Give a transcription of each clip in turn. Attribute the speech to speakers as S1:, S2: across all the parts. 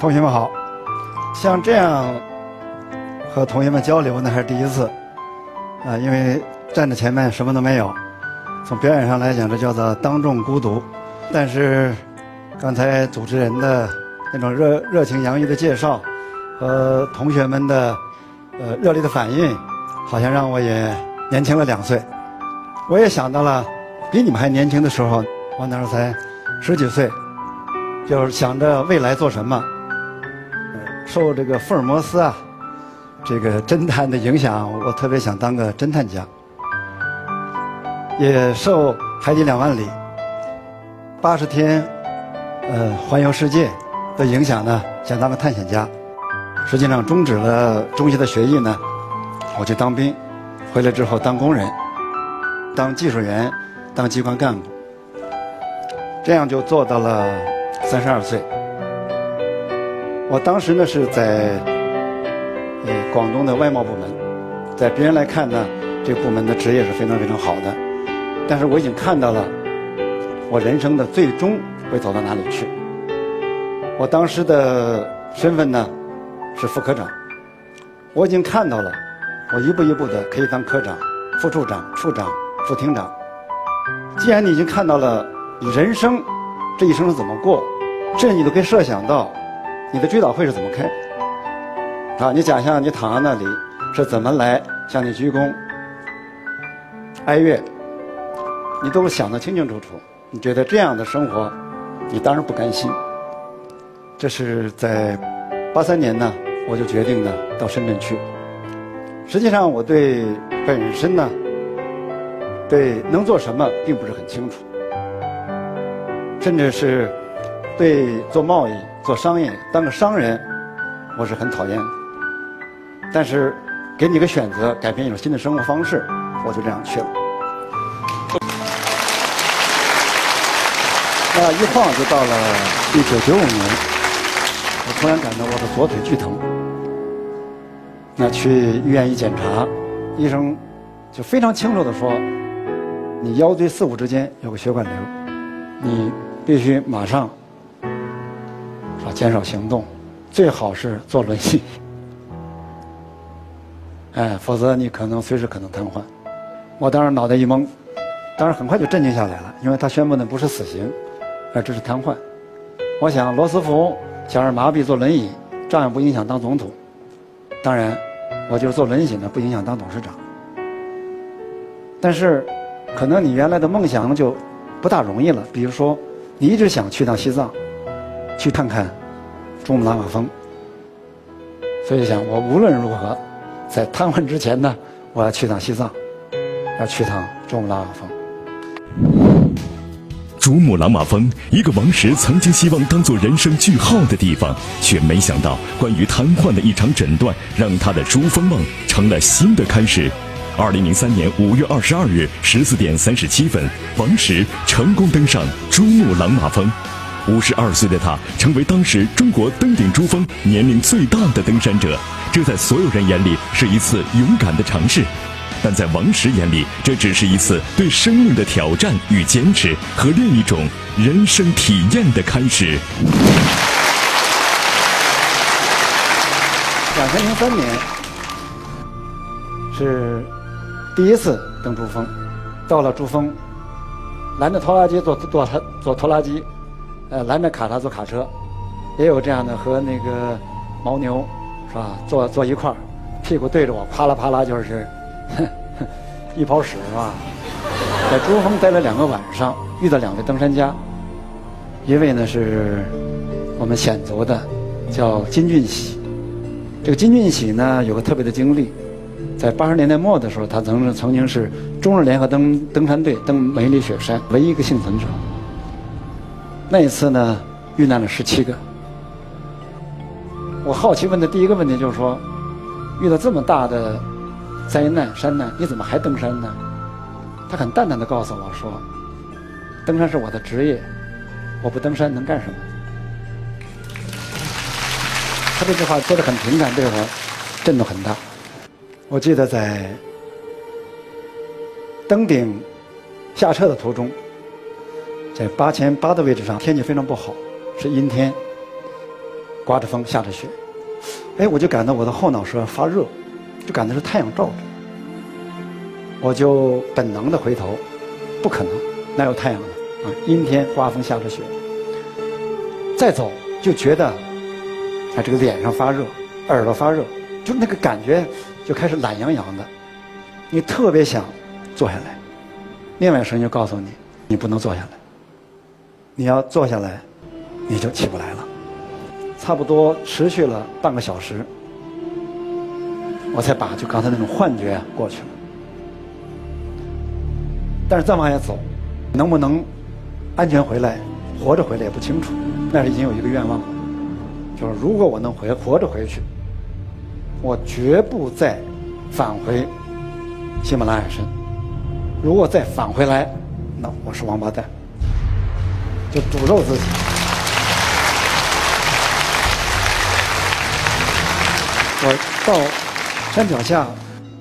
S1: 同学们好，像这样和同学们交流呢，还是第一次啊，因为站在前面什么都没有。从表演上来讲，这叫做当众孤独。但是刚才主持人的那种热热情洋溢的介绍和同学们的呃热烈的反应，好像让我也年轻了两岁。我也想到了比你们还年轻的时候，我那时候才十几岁，就是想着未来做什么。受这个福尔摩斯啊，这个侦探的影响，我特别想当个侦探家。也受《海底两万里》八十天呃环游世界的影响呢，想当个探险家。实际上终止了中学的学艺呢，我去当兵，回来之后当工人，当技术员，当机关干部，这样就做到了三十二岁。我当时呢是在呃广东的外贸部门，在别人来看呢，这个部门的职业是非常非常好的，但是我已经看到了我人生的最终会走到哪里去。我当时的身份呢是副科长，我已经看到了我一步一步的可以当科长、副处长、处长、副厅长。既然你已经看到了你人生这一生是怎么过，甚至你都可以设想到。你的追悼会是怎么开？啊，你想象你躺在那里是怎么来向你鞠躬、哀乐，你都想得清清楚楚。你觉得这样的生活，你当然不甘心。这是在八三年呢，我就决定呢到深圳去。实际上，我对本身呢，对能做什么并不是很清楚，甚至是对做贸易。做商业，当个商人，我是很讨厌。但是，给你个选择，改变一种新的生活方式，我就这样去了。那一晃就到了一九九五年，我突然感到我的左腿剧疼。那去医院一检查，医生就非常清楚的说：“你腰椎四五之间有个血管瘤，你必须马上。”啊，减少行动，最好是坐轮椅，哎，否则你可能随时可能瘫痪。我当时脑袋一懵，当然很快就镇静下来了，因为他宣布的不是死刑，而这是瘫痪。我想罗斯福想让麻痹坐轮椅，照样不影响当总统。当然，我就是坐轮椅呢，不影响当董事长。但是，可能你原来的梦想就不大容易了。比如说，你一直想去趟西藏。去看看珠穆朗玛峰，所以想我无论如何，在瘫痪之前呢，我要去趟西藏，要去趟珠穆朗玛峰。
S2: 珠穆朗玛峰，一个王石曾经希望当做人生句号的地方，却没想到关于瘫痪的一场诊断，让他的珠峰梦成了新的开始。二零零三年五月二十二日十四点三十七分，王石成功登上珠穆朗玛峰。五十二岁的他成为当时中国登顶珠峰年龄最大的登山者，这在所有人眼里是一次勇敢的尝试，但在王石眼里，这只是一次对生命的挑战与坚持和另一种人生体验的开始。
S1: 两千零三年是第一次登珠峰，到了珠峰，拦着拖拉机坐坐坐拖拉机。呃，拦着卡车坐卡车，也有这样的和那个牦牛，是吧？坐坐一块儿，屁股对着我，啪啦啪啦就是 一泡屎，是吧？在珠峰待了两个晚上，遇到两位登山家，一位呢是我们鲜族的，叫金俊喜。这个金俊喜呢有个特别的经历，在八十年代末的时候，他曾曾经是中日联合登登山队登梅里雪山唯一一个幸存者。那一次呢，遇难了十七个。我好奇问的第一个问题就是说，遇到这么大的灾难山难，你怎么还登山呢？他很淡淡的告诉我说，登山是我的职业，我不登山能干什么？他这句话说的很平淡，对我震动很大。我记得在登顶下撤的途中。在八千八的位置上，天气非常不好，是阴天。刮着风，下着雪，哎，我就感到我的后脑勺发热，就感觉是太阳照着，我就本能的回头，不可能，哪有太阳呢？啊，阴天，刮风，下着雪，再走就觉得，哎，这个脸上发热，耳朵发热，就那个感觉就开始懒洋洋的，你特别想坐下来，另外声音就告诉你，你不能坐下来，你要坐下来，你就起不来了。差不多持续了半个小时，我才把就刚才那种幻觉过去了。但是再往下走，能不能安全回来、活着回来也不清楚。那是已经有一个愿望，就是如果我能回活着回去，我绝不再返回喜马拉雅山。如果再返回来，那我是王八蛋，就诅咒自己。我到山脚下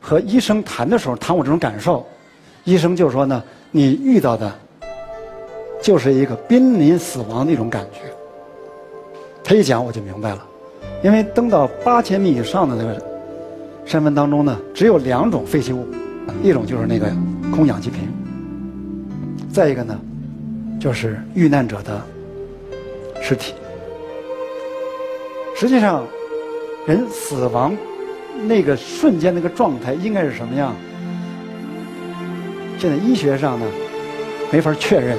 S1: 和医生谈的时候，谈我这种感受，医生就说呢：“你遇到的就是一个濒临死亡的一种感觉。”他一讲我就明白了，因为登到八千米以上的那个山峰当中呢，只有两种废弃物，一种就是那个空氧气瓶，再一个呢，就是遇难者的尸体。实际上。人死亡那个瞬间那个状态应该是什么样？现在医学上呢没法确认，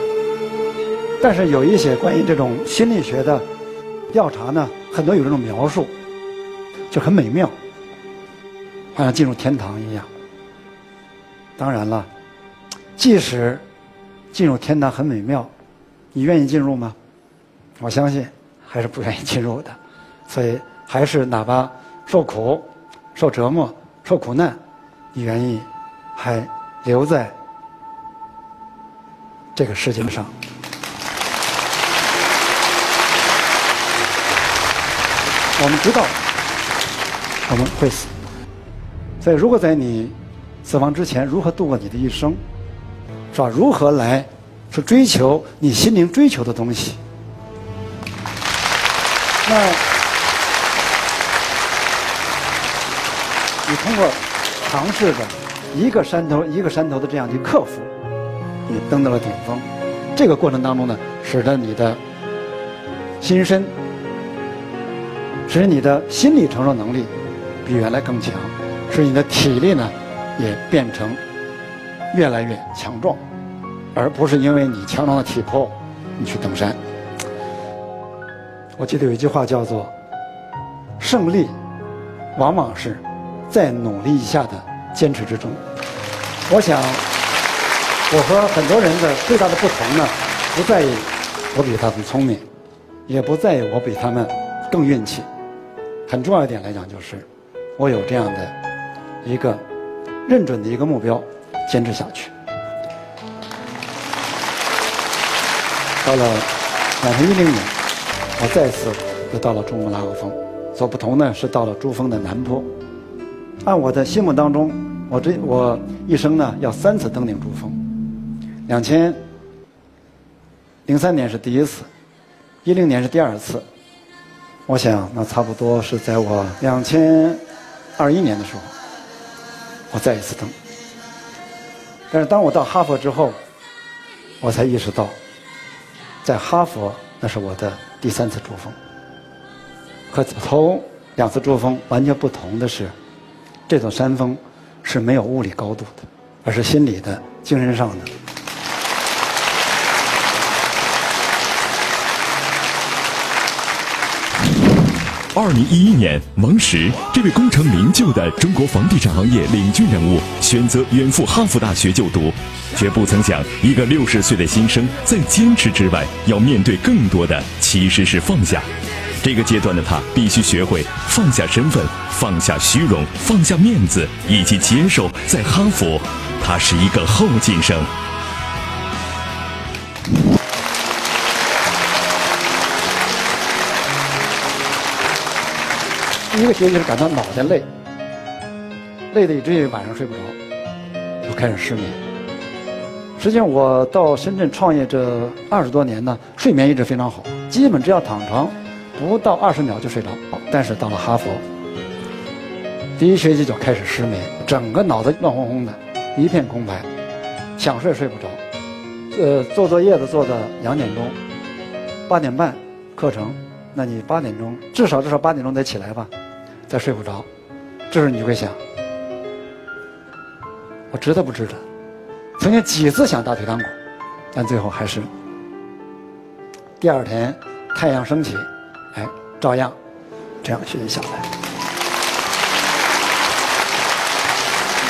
S1: 但是有一些关于这种心理学的调查呢，很多有这种描述，就很美妙，好像进入天堂一样。当然了，即使进入天堂很美妙，你愿意进入吗？我相信还是不愿意进入的，所以。还是哪怕受苦、受折磨、受苦难，你愿意还留在这个世界上？我们知道我们会死，所以如果在你死亡之前，如何度过你的一生，是吧？如何来去追求你心灵追求的东西？那。你通过尝试着一个山头一个山头的这样去克服，你登到了顶峰。这个过程当中呢，使得你的心身，使你的心理承受能力比原来更强，使你的体力呢也变成越来越强壮，而不是因为你强壮的体魄你去登山。我记得有一句话叫做：“胜利往往是。”在努力一下的坚持之中，我想，我和很多人的最大的不同呢，不在于我比他们聪明，也不在于我比他们更运气，很重要一点来讲就是，我有这样的一个认准的一个目标，坚持下去。到了两千一零年，我再次又到了珠穆朗玛峰，所不同呢是到了珠峰的南坡。按我的心目当中，我这我一生呢要三次登顶珠峰。两千零三年是第一次，一零年是第二次。我想那差不多是在我两千二一年的时候，我再一次登。但是当我到哈佛之后，我才意识到，在哈佛那是我的第三次珠峰。和头两次珠峰完全不同的是。这座山峰是没有物理高度的，而是心理的、精神上的。
S2: 二零一一年，王石这位功成名就的中国房地产行业领军人物，选择远赴哈佛大学就读，却不曾想，一个六十岁的新生在坚持之外，要面对更多的其实是放下。这个阶段的他必须学会放下身份，放下虚荣，放下面子，以及接受在哈佛，他是一个后进生。
S1: 第一个学期是感到脑袋累，累的以至于晚上睡不着，就开始失眠。实际上，我到深圳创业这二十多年呢，睡眠一直非常好，基本只要躺床。不到二十秒就睡着。但是到了哈佛，第一学期就开始失眠，整个脑子乱哄哄的，一片空白，想睡睡不着。呃，做作业的做到两点钟，八点半课程，那你八点钟至少至少八点钟得起来吧，再睡不着，这时候你就会想，我值得不值得？曾经几次想打退堂鼓，但最后还是第二天太阳升起，哎，照样这样学习下来。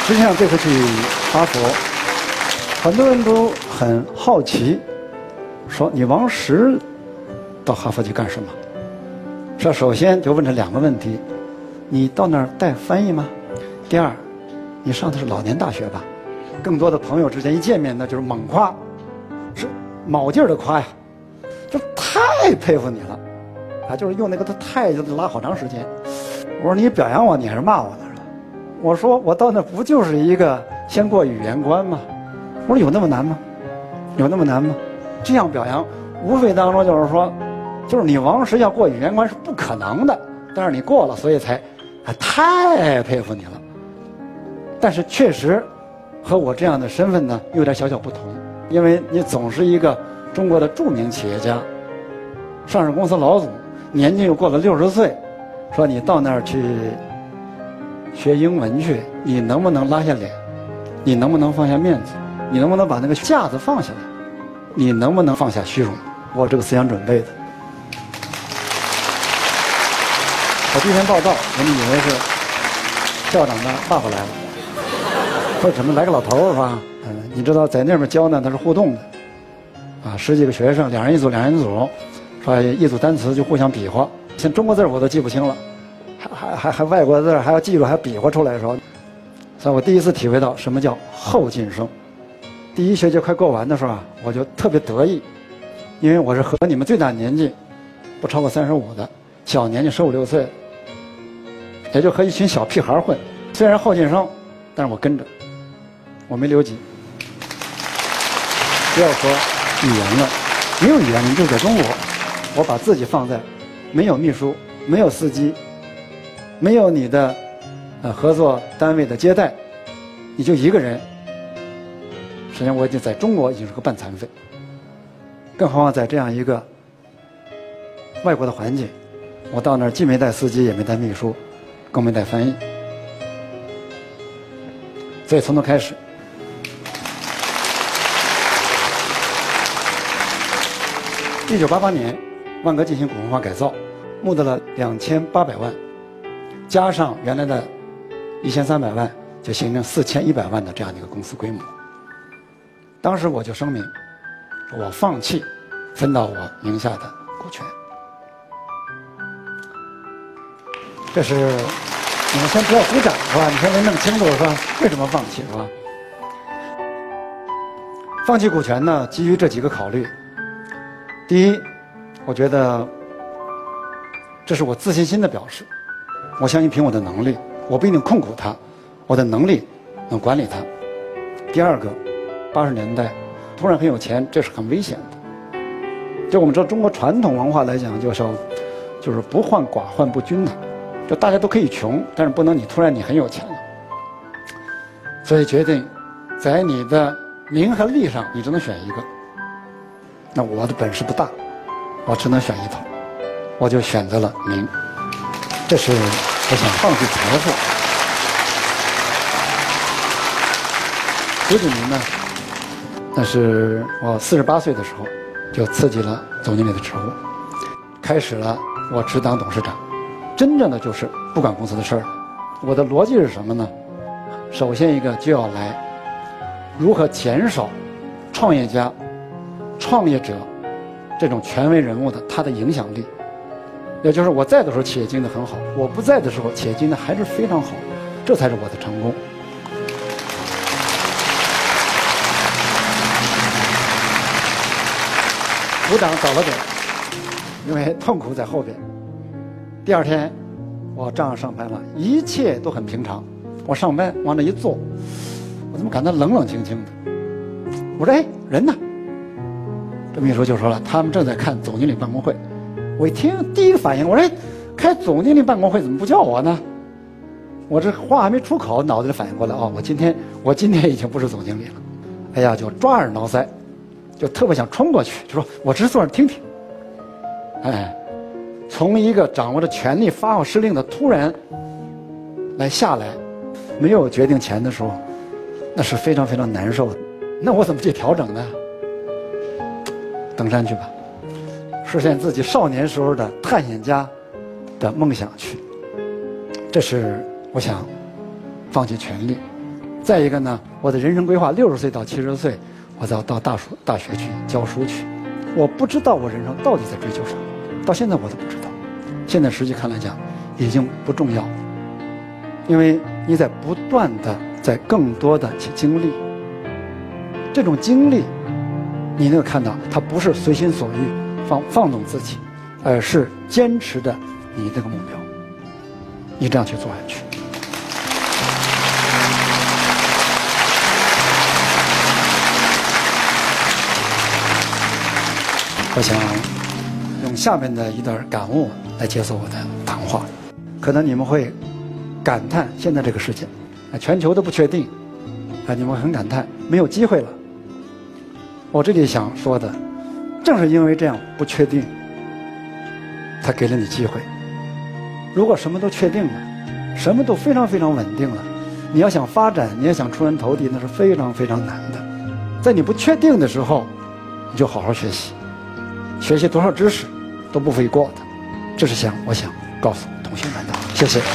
S1: 实际上这次去哈佛，很多人都很好奇，说你王石到哈佛去干什么？这首先就问这两个问题：你到那儿带翻译吗？第二，你上的是老年大学吧？更多的朋友之间一见面，那就是猛夸，是卯劲儿的夸呀，就太佩服你了，啊，就是用那个“太”就拉好长时间。我说你表扬我，你还是骂我呢？我说我到那不就是一个先过语言关吗？我说有那么难吗？有那么难吗？这样表扬，无非当中就是说，就是你王石要过语言关是不可能的，但是你过了，所以才，太佩服你了。但是确实。和我这样的身份呢，有点小小不同，因为你总是一个中国的著名企业家，上市公司老总，年纪又过了六十岁，说你到那儿去学英文去，你能不能拉下脸？你能不能放下面子？你能不能把那个架子放下来？你能不能放下虚荣？我这个思想准备的。我第一天报道，我们以为是校长的爸爸来了。说怎么来个老头儿是吧？嗯，你知道在那边教呢，他是互动的，啊，十几个学生，两人一组，两人一组，说一组单词就互相比划。像中国字我都记不清了，还还还还外国字还要记住，还要比划出来的时候，所以我第一次体会到什么叫后进生。第一学期快过完的时候啊，我就特别得意，因为我是和你们最大年纪不超过三十五的小年纪十五六岁，也就和一群小屁孩混。虽然后进生，但是我跟着。我没留级，不要说语言了，没有语言，你就在中国，我把自己放在没有秘书、没有司机、没有你的呃合作单位的接待，你就一个人，实际上我已经在中国已经是个半残废，更何况在这样一个外国的环境，我到那儿既没带司机，也没带秘书，更没带翻译，所以从头开始。一九八八年，万科进行股份化改造，募得了两千八百万，加上原来的一千三百万，就形成四千一百万的这样的一个公司规模。当时我就声明，我放弃分到我名下的股权。这是你们先不要鼓掌是吧？你先得弄清楚是吧？为什么放弃是吧？放弃股权呢？基于这几个考虑。第一，我觉得这是我自信心的表示。我相信凭我的能力，我不一定控股它，我的能力能管理它。第二个，八十年代突然很有钱，这是很危险的。就我们知道中国传统文化来讲，就是就是不患寡患不均呐，就大家都可以穷，但是不能你突然你很有钱了。所以决定在你的名和利上，你只能选一个。那我的本事不大，我只能选一套，我就选择了名。这是我想放弃财富。胡子明呢？那是我四十八岁的时候就刺激了总经理的职务，开始了我只当董事长，真正的就是不管公司的事儿。我的逻辑是什么呢？首先一个就要来如何减少创业家。创业者，这种权威人物的他的影响力，也就是我在的时候企业经营的很好，我不在的时候企业经营的还是非常好，这才是我的成功。鼓掌早了点，因为痛苦在后边。第二天，我照样上班了，一切都很平常。我上班往那一坐，我怎么感到冷冷清清的？我说：“哎，人呢？”这秘书就说了，他们正在看总经理办公会，我一听，第一个反应，我说开总经理办公会怎么不叫我呢？我这话还没出口，脑子里反应过来，哦，我今天我今天已经不是总经理了。哎呀，就抓耳挠腮，就特别想冲过去，就说我只是坐那听听。哎，从一个掌握着权力发号施令的突然来下来，没有决定前的时候，那是非常非常难受的。那我怎么去调整呢？登山去吧，实现自己少年时候的探险家的梦想去。这是我想放弃权力。再一个呢，我的人生规划，六十岁到七十岁，我要到大学大学去教书去。我不知道我人生到底在追求什么，到现在我都不知道。现在实际看来讲，已经不重要，因为你在不断的在更多的去经历。这种经历，你能够看到，它不是随心所欲放放纵自己，而是坚持的你这个目标，你这样去做下去。我想下面的一段感悟来结束我的谈话。可能你们会感叹现在这个世界，啊，全球都不确定，啊，你们很感叹没有机会了。我这里想说的，正是因为这样不确定，他给了你机会。如果什么都确定了，什么都非常非常稳定了，你要想发展，你要想出人头地，那是非常非常难的。在你不确定的时候，你就好好学习。学习多少知识都不为过的，这是想我想告诉同学们的，谢谢。